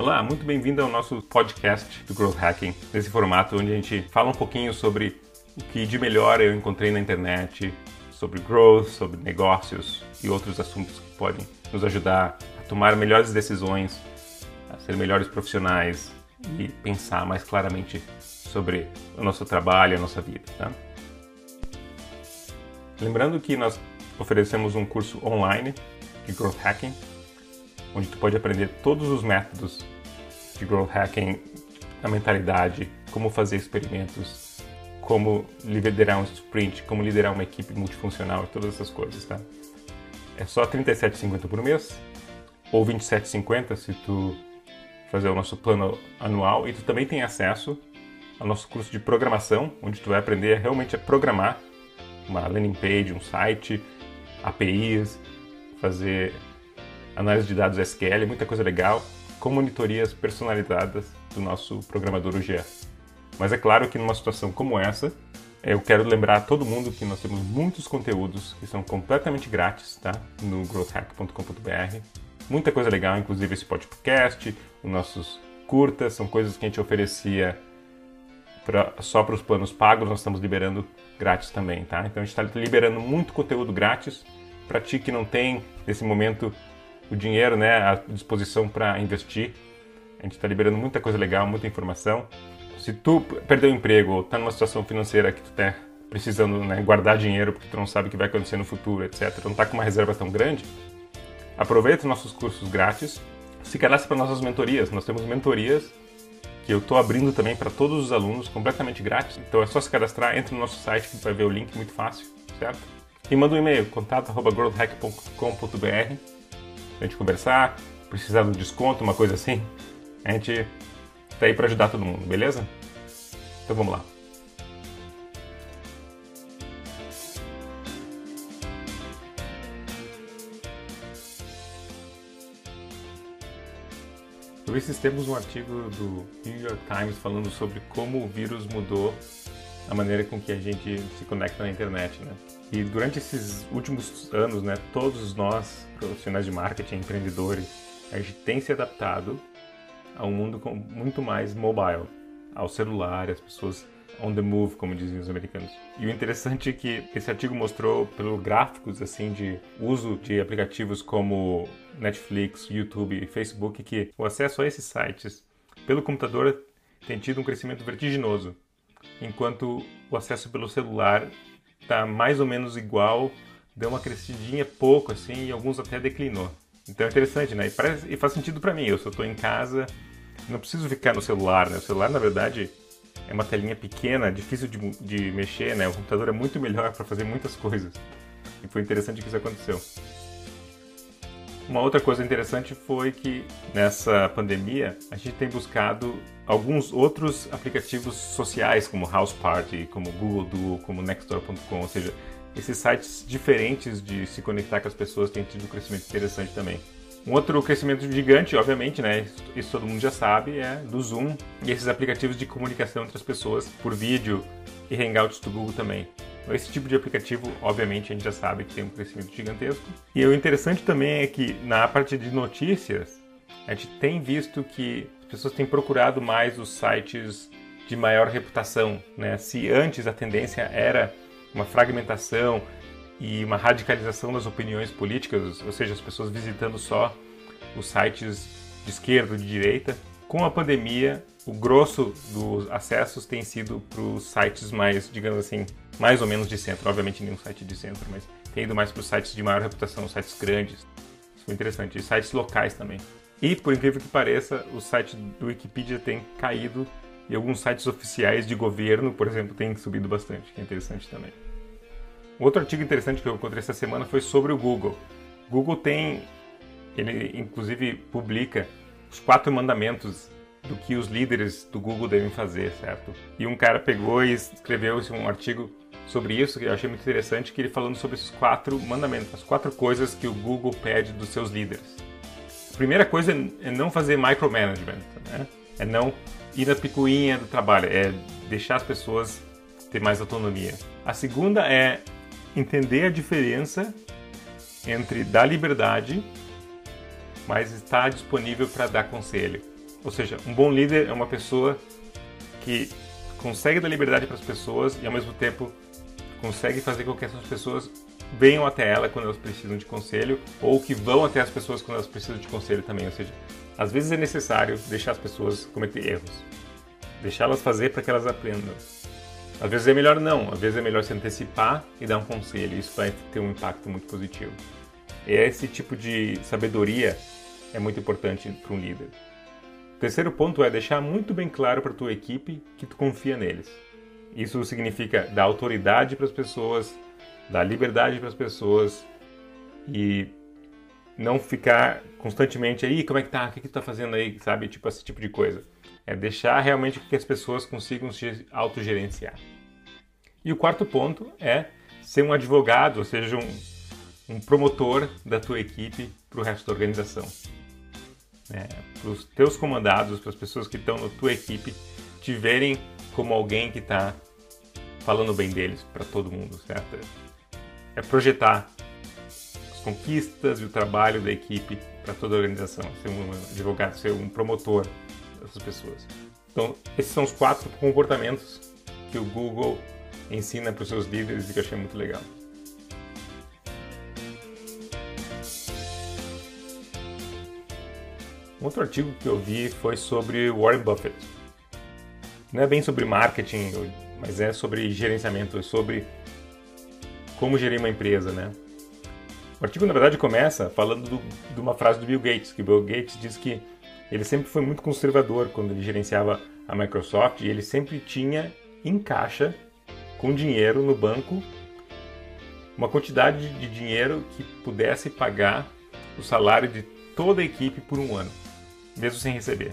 Olá, muito bem-vindo ao nosso podcast do Growth Hacking, nesse formato onde a gente fala um pouquinho sobre o que de melhor eu encontrei na internet, sobre growth, sobre negócios e outros assuntos que podem nos ajudar a tomar melhores decisões, a ser melhores profissionais e pensar mais claramente sobre o nosso trabalho a nossa vida. Tá? Lembrando que nós oferecemos um curso online de Growth Hacking, onde tu pode aprender todos os métodos de growth hacking, a mentalidade, como fazer experimentos, como liderar um sprint, como liderar uma equipe multifuncional e todas essas coisas, tá? É só R$ 37,50 por mês ou R$ 27,50 se tu fazer o nosso plano anual e tu também tem acesso ao nosso curso de programação, onde tu vai aprender realmente a programar uma landing page, um site, APIs, fazer análise de dados SQL, muita coisa legal com monitorias personalizadas do nosso programador UGA. Mas é claro que numa situação como essa, eu quero lembrar a todo mundo que nós temos muitos conteúdos que são completamente grátis, tá? No growthhack.com.br. Muita coisa legal, inclusive esse podcast, os nossos curtas, são coisas que a gente oferecia pra, só para os planos pagos, nós estamos liberando grátis também, tá? Então a gente está liberando muito conteúdo grátis para ti que não tem, nesse momento, o dinheiro né, à disposição para investir. A gente está liberando muita coisa legal, muita informação. Se tu perdeu o emprego ou está numa situação financeira que tu está precisando né, guardar dinheiro porque tu não sabe o que vai acontecer no futuro, etc., não está com uma reserva tão grande, aproveita os nossos cursos grátis, se cadastre para nossas mentorias. Nós temos mentorias que eu estou abrindo também para todos os alunos, completamente grátis. Então é só se cadastrar, entra no nosso site que vai ver o link muito fácil, certo? E manda um e-mail, contato.growthhack.com.br a gente conversar, precisar de um desconto, uma coisa assim, a gente tá aí para ajudar todo mundo, beleza? Então vamos lá. Eu vi esses tempos um artigo do New York Times falando sobre como o vírus mudou a maneira com que a gente se conecta na internet, né? E durante esses últimos anos, né, todos nós, profissionais de marketing, empreendedores, a gente tem se adaptado a um mundo muito mais mobile, ao celular, as pessoas on the move, como dizem os americanos. E o interessante é que esse artigo mostrou, pelos gráficos assim de uso de aplicativos como Netflix, YouTube e Facebook, que o acesso a esses sites pelo computador tem tido um crescimento vertiginoso, enquanto o acesso pelo celular tá mais ou menos igual, deu uma crescidinha pouco assim e alguns até declinou. Então é interessante, né? E, parece, e faz sentido para mim. Eu só estou em casa, não preciso ficar no celular, né? O celular, na verdade, é uma telinha pequena, difícil de, de mexer, né? O computador é muito melhor para fazer muitas coisas. E foi interessante que isso aconteceu. Uma outra coisa interessante foi que nessa pandemia a gente tem buscado alguns outros aplicativos sociais, como House Party, como Google Duo, como Nextdoor.com, ou seja, esses sites diferentes de se conectar com as pessoas têm tido um crescimento interessante também. Um outro crescimento gigante, obviamente, né, isso todo mundo já sabe, é do Zoom e esses aplicativos de comunicação entre as pessoas por vídeo e Hangouts do Google também. Esse tipo de aplicativo, obviamente, a gente já sabe que tem um crescimento gigantesco. E o interessante também é que na parte de notícias, a gente tem visto que as pessoas têm procurado mais os sites de maior reputação. Né? Se antes a tendência era uma fragmentação e uma radicalização das opiniões políticas, ou seja, as pessoas visitando só os sites de esquerda de direita, com a pandemia, o grosso dos acessos tem sido para os sites mais, digamos assim, mais ou menos de centro. Obviamente nenhum site de centro, mas tem ido mais para os sites de maior reputação, sites grandes. Isso foi interessante. E sites locais também. E, por incrível que pareça, o site do Wikipedia tem caído e alguns sites oficiais de governo, por exemplo, têm subido bastante, que é interessante também. Outro artigo interessante que eu encontrei essa semana foi sobre o Google. Google tem, ele inclusive publica os quatro mandamentos do que os líderes do Google devem fazer, certo? E um cara pegou e escreveu um artigo sobre isso que eu achei muito interessante, que ele falando sobre esses quatro mandamentos, as quatro coisas que o Google pede dos seus líderes. A primeira coisa é não fazer micromanagement, né? É não ir na picuinha do trabalho, é deixar as pessoas ter mais autonomia. A segunda é entender a diferença entre dar liberdade, mas estar disponível para dar conselho. Ou seja, um bom líder é uma pessoa que consegue dar liberdade para as pessoas e ao mesmo tempo consegue fazer com que essas pessoas venham até ela quando elas precisam de conselho ou que vão até as pessoas quando elas precisam de conselho também. Ou seja, às vezes é necessário deixar as pessoas cometer erros, deixá-las fazer para que elas aprendam. Às vezes é melhor não, às vezes é melhor se antecipar e dar um conselho. Isso vai ter um impacto muito positivo. E esse tipo de sabedoria é muito importante para um líder. O terceiro ponto é deixar muito bem claro para a tua equipe que tu confia neles. Isso significa dar autoridade para as pessoas, dar liberdade para as pessoas e não ficar constantemente aí, como é que tá? O que, que tu tá fazendo aí? Sabe? Tipo, esse tipo de coisa. É deixar realmente que as pessoas consigam se autogerenciar. E o quarto ponto é ser um advogado, ou seja, um, um promotor da tua equipe para o resto da organização. É, para os teus comandados, para as pessoas que estão na tua equipe, te verem como alguém que está falando bem deles para todo mundo, certo? É projetar as conquistas e o trabalho da equipe para toda a organização, ser um advogado, ser um promotor dessas pessoas. Então, esses são os quatro comportamentos que o Google ensina para os seus líderes e que eu achei muito legal. Outro artigo que eu vi foi sobre Warren Buffett. Não é bem sobre marketing, mas é sobre gerenciamento, é sobre como gerir uma empresa, né? O artigo, na verdade, começa falando do, de uma frase do Bill Gates, que o Bill Gates diz que ele sempre foi muito conservador quando ele gerenciava a Microsoft e ele sempre tinha em caixa, com dinheiro no banco, uma quantidade de dinheiro que pudesse pagar o salário de toda a equipe por um ano mesmo sem receber.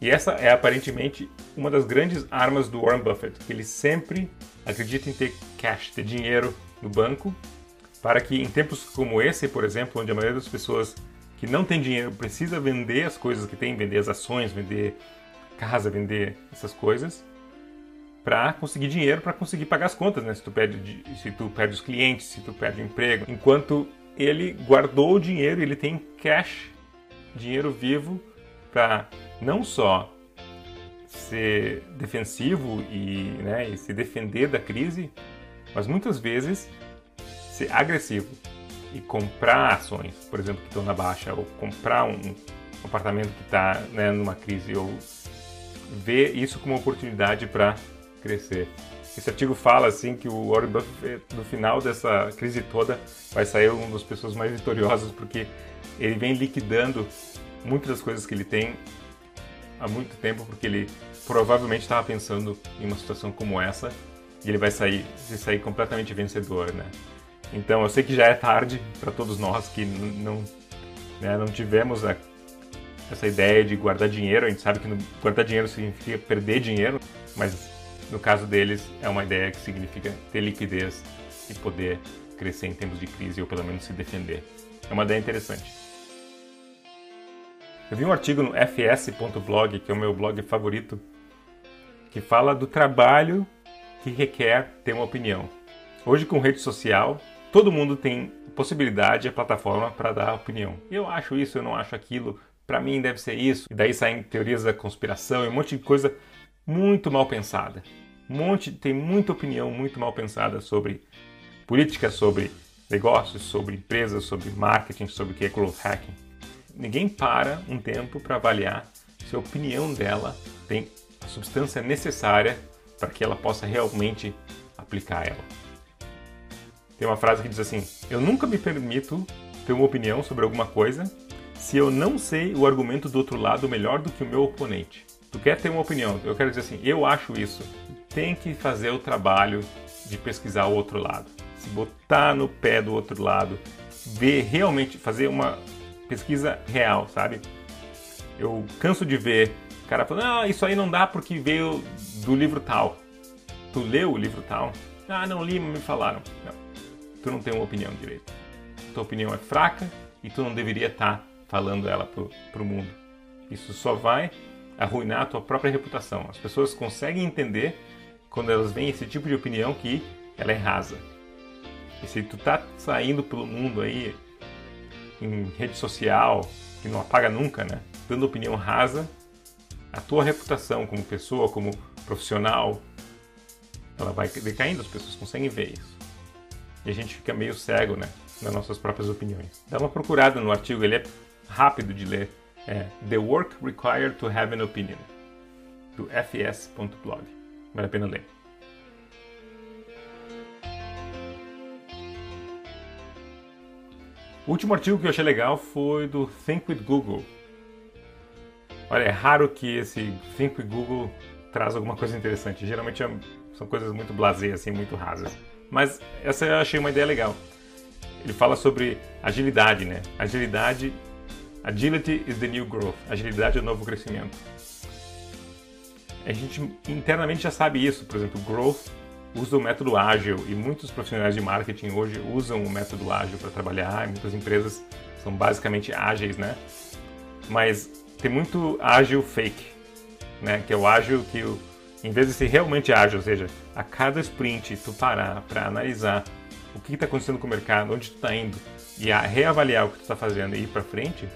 E essa é aparentemente uma das grandes armas do Warren Buffett, que ele sempre acredita em ter cash, ter dinheiro no banco, para que em tempos como esse, por exemplo, onde a maioria das pessoas que não tem dinheiro precisa vender as coisas que tem, vender as ações, vender casa, vender essas coisas, para conseguir dinheiro, para conseguir pagar as contas, né? Se tu perde, se tu perde os clientes, se tu perde o emprego, enquanto ele guardou o dinheiro, ele tem cash dinheiro vivo para não só ser defensivo e, né, e se defender da crise, mas muitas vezes ser agressivo e comprar ações, por exemplo, que estão na baixa, ou comprar um, apartamento que está né, numa crise, ou ver isso como uma oportunidade para crescer. Esse artigo fala assim que o Warren Buffett, no final dessa crise toda, vai sair uma das pessoas mais vitoriosas porque ele vem liquidando muitas das coisas que ele tem há muito tempo, porque ele provavelmente estava pensando em uma situação como essa e ele vai sair, sair completamente vencedor, né? Então eu sei que já é tarde para todos nós que não, né, não tivemos a, essa ideia de guardar dinheiro. A gente sabe que no, guardar dinheiro significa perder dinheiro, mas no caso deles é uma ideia que significa ter liquidez e poder crescer em tempos de crise ou pelo menos se defender. É uma ideia interessante. Eu vi um artigo no fs.blog, que é o meu blog favorito, que fala do trabalho que requer ter uma opinião. Hoje, com rede social, todo mundo tem possibilidade, a plataforma para dar opinião. Eu acho isso, eu não acho aquilo, para mim deve ser isso. E daí saem teorias da conspiração e um monte de coisa muito mal pensada. Um monte, tem muita opinião muito mal pensada sobre política, sobre negócios, sobre empresas, sobre marketing, sobre o que é growth hacking ninguém para um tempo para avaliar se a opinião dela tem a substância necessária para que ela possa realmente aplicar ela. Tem uma frase que diz assim: Eu nunca me permito ter uma opinião sobre alguma coisa se eu não sei o argumento do outro lado melhor do que o meu oponente. Tu quer ter uma opinião? Eu quero dizer assim: eu acho isso. Tem que fazer o trabalho de pesquisar o outro lado, se botar no pé do outro lado, ver realmente, fazer uma pesquisa real, sabe? Eu canso de ver cara falando, ah, isso aí não dá porque veio do livro tal. Tu leu o livro tal? Ah, não li, mas me falaram. Não, tu não tem uma opinião direito. Tua opinião é fraca e tu não deveria estar tá falando ela pro, pro mundo. Isso só vai arruinar a tua própria reputação. As pessoas conseguem entender quando elas veem esse tipo de opinião que ela é rasa. E se tu tá saindo pelo mundo aí em rede social, que não apaga nunca, né? dando opinião rasa, a tua reputação como pessoa, como profissional, ela vai decaindo, as pessoas conseguem ver isso. E a gente fica meio cego, né, nas nossas próprias opiniões. Dá uma procurada no artigo, ele é rápido de ler. É The Work Required to Have an Opinion, do fs.blog. Vale a pena ler. O último artigo que eu achei legal foi do Think with Google. Olha, é raro que esse Think with Google traz alguma coisa interessante. Geralmente é, são coisas muito blasé, assim, muito rasas. Mas essa eu achei uma ideia legal. Ele fala sobre agilidade, né? Agilidade, agility is the new growth. Agilidade é o novo crescimento. A gente internamente já sabe isso. Por exemplo, growth usa o método ágil e muitos profissionais de marketing hoje usam o método ágil para trabalhar. Muitas empresas são basicamente ágeis, né? Mas tem muito ágil fake, né? Que é o ágil que, em vez de ser realmente ágil, ou seja, a cada sprint tu parar para analisar o que está acontecendo com o mercado, onde tu está indo e a reavaliar o que tu está fazendo e ir para frente,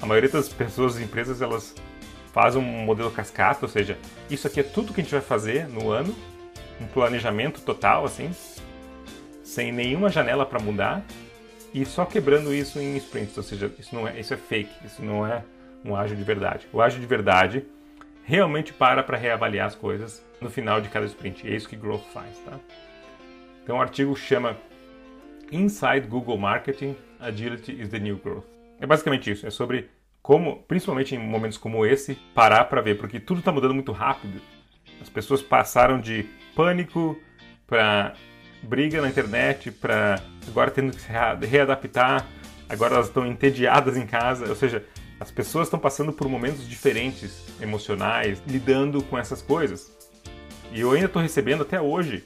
a maioria das pessoas, empresas, elas fazem um modelo cascata, ou seja, isso aqui é tudo que a gente vai fazer no ano um planejamento total, assim, sem nenhuma janela para mudar e só quebrando isso em sprints, ou seja, isso não é, isso é fake, isso não é um ágil de verdade. O ágil de verdade realmente para para reavaliar as coisas no final de cada sprint. É isso que Growth faz, tá? Então o artigo chama Inside Google Marketing: Agility is the New Growth. É basicamente isso, é sobre como, principalmente em momentos como esse, parar para ver, porque tudo está mudando muito rápido. As pessoas passaram de pânico para briga na internet, para agora tendo que se readaptar, agora elas estão entediadas em casa, ou seja, as pessoas estão passando por momentos diferentes, emocionais, lidando com essas coisas. E eu ainda estou recebendo até hoje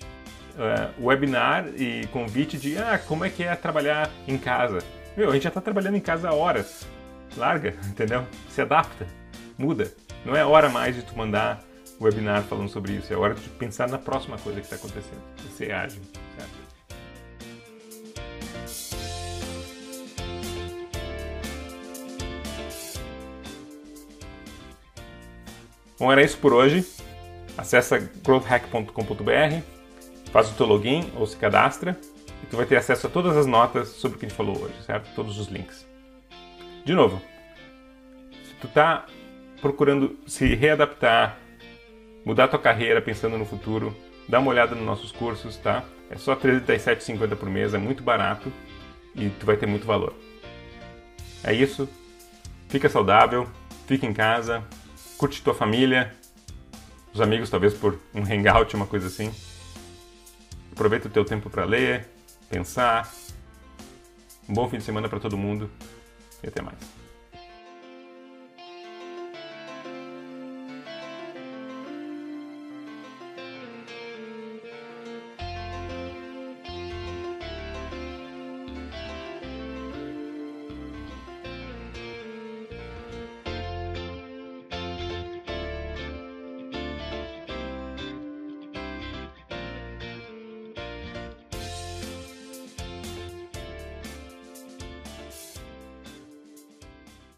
uh, webinar e convite de ah, como é que é trabalhar em casa. Meu, a gente já está trabalhando em casa há horas. Larga, entendeu? Se adapta, muda. Não é hora mais de tu mandar webinar falando sobre isso. É hora de pensar na próxima coisa que está acontecendo. E ser ágil, certo? Bom, era isso por hoje. Acesse growthhack.com.br, faz o teu login ou se cadastra e tu vai ter acesso a todas as notas sobre o que a gente falou hoje, certo? Todos os links. De novo, se tu está procurando se readaptar mudar tua carreira pensando no futuro, dá uma olhada nos nossos cursos, tá? É só R$ 37,50 por mês, é muito barato e tu vai ter muito valor. É isso. Fica saudável, fica em casa, curte tua família, os amigos talvez por um hangout, uma coisa assim. Aproveita o teu tempo para ler, pensar. Um bom fim de semana para todo mundo e até mais.